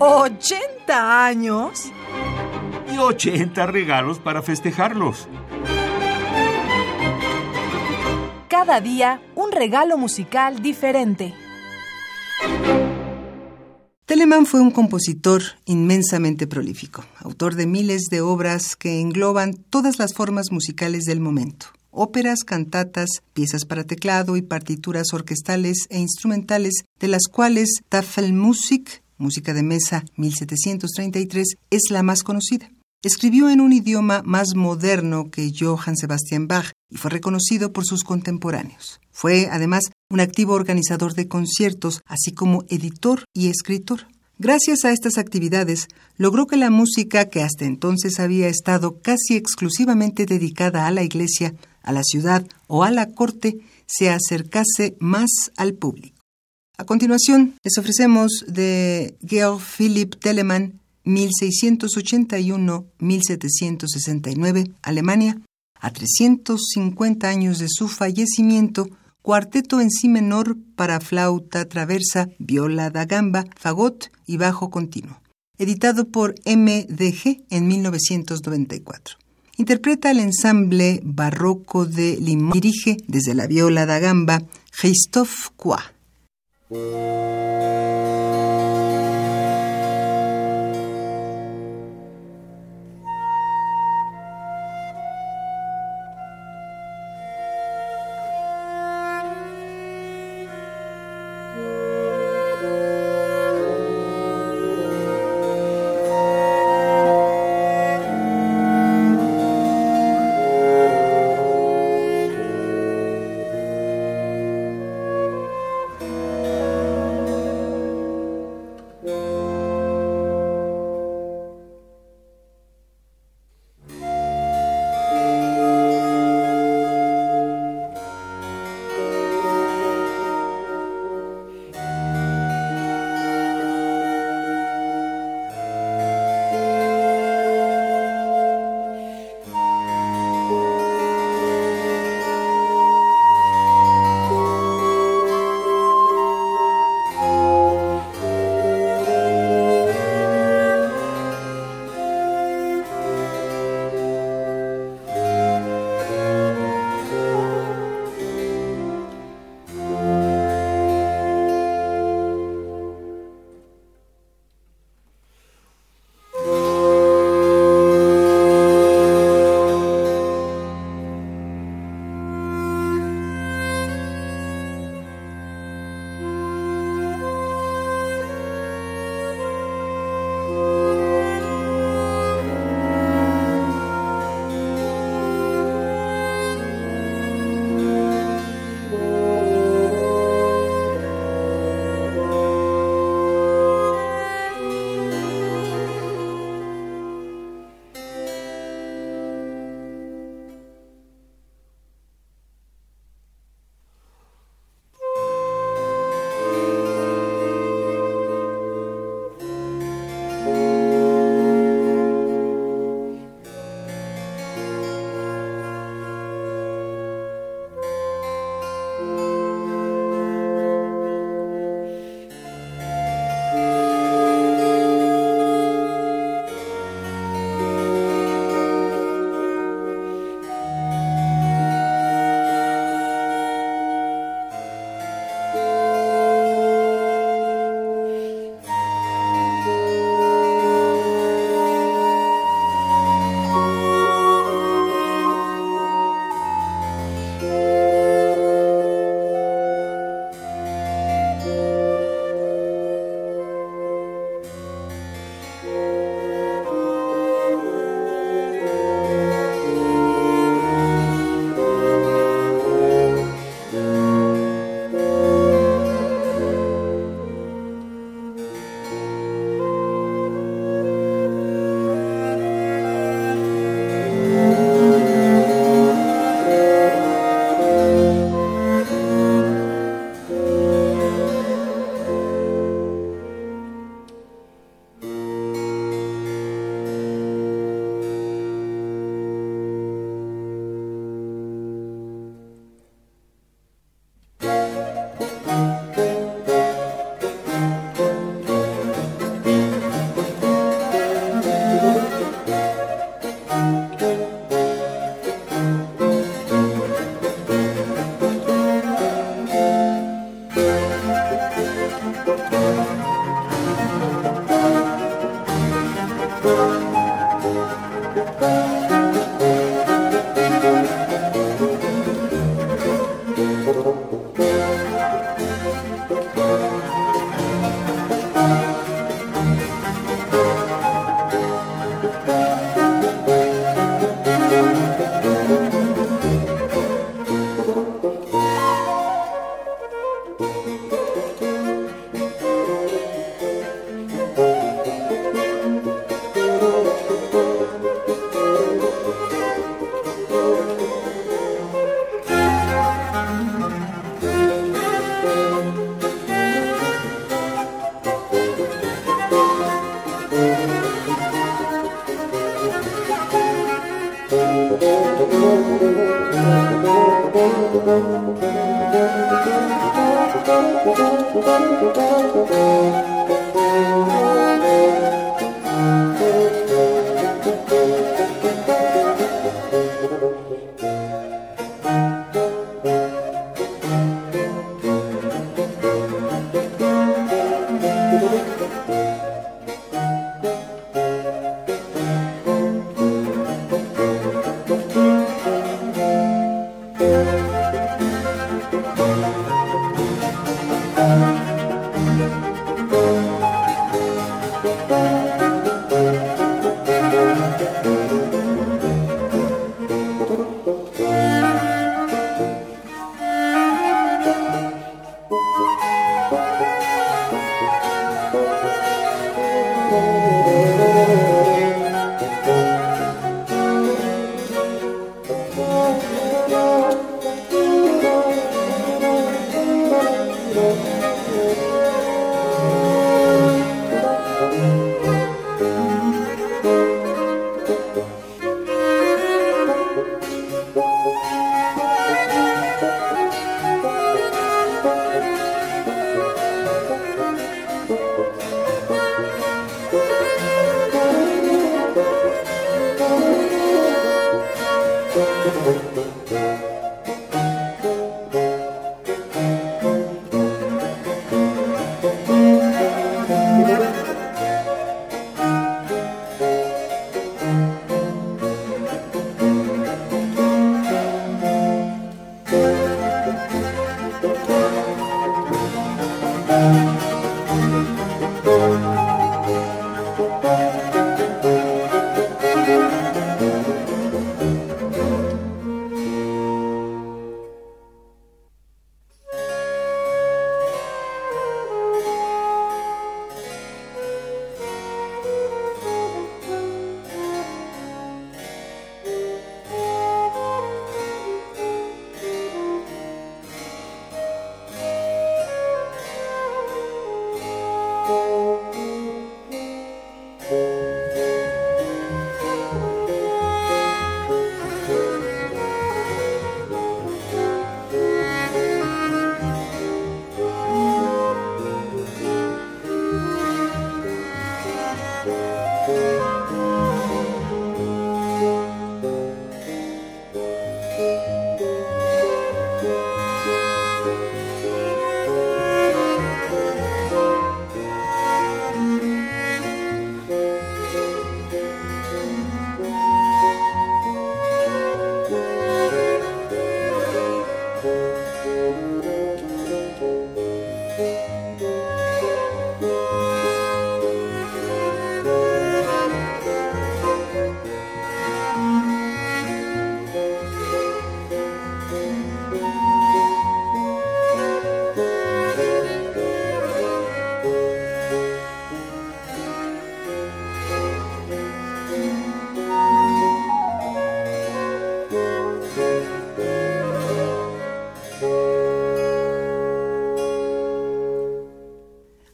¿80 años? Y 80 regalos para festejarlos. Cada día un regalo musical diferente. Telemann fue un compositor inmensamente prolífico, autor de miles de obras que engloban todas las formas musicales del momento. Óperas, cantatas, piezas para teclado y partituras orquestales e instrumentales, de las cuales Tafelmusik, música de mesa 1733, es la más conocida. Escribió en un idioma más moderno que Johann Sebastian Bach y fue reconocido por sus contemporáneos. Fue, además, un activo organizador de conciertos, así como editor y escritor. Gracias a estas actividades, logró que la música, que hasta entonces había estado casi exclusivamente dedicada a la iglesia, a la ciudad o a la corte, se acercase más al público. A continuación, les ofrecemos de Georg Philipp Telemann 1681-1769, Alemania, a 350 años de su fallecimiento, cuarteto en si menor para flauta traversa, viola da gamba, fagot y bajo continuo, editado por MDG en 1994. Interpreta el ensamble barroco de Limón. Dirige desde la viola da gamba Christophe Qua. Música Thank you.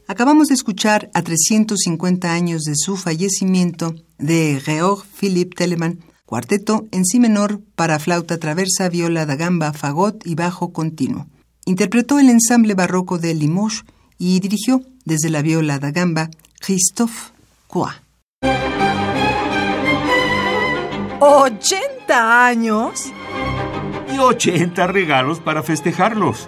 Acabamos de escuchar a 350 años de su fallecimiento de Georg Philipp Telemann, cuarteto en si menor para flauta traversa, viola da gamba, fagot y bajo continuo. Interpretó el ensamble barroco de Limoges y dirigió desde la viola da gamba Christophe Coix. ¿80 años? Y 80 regalos para festejarlos.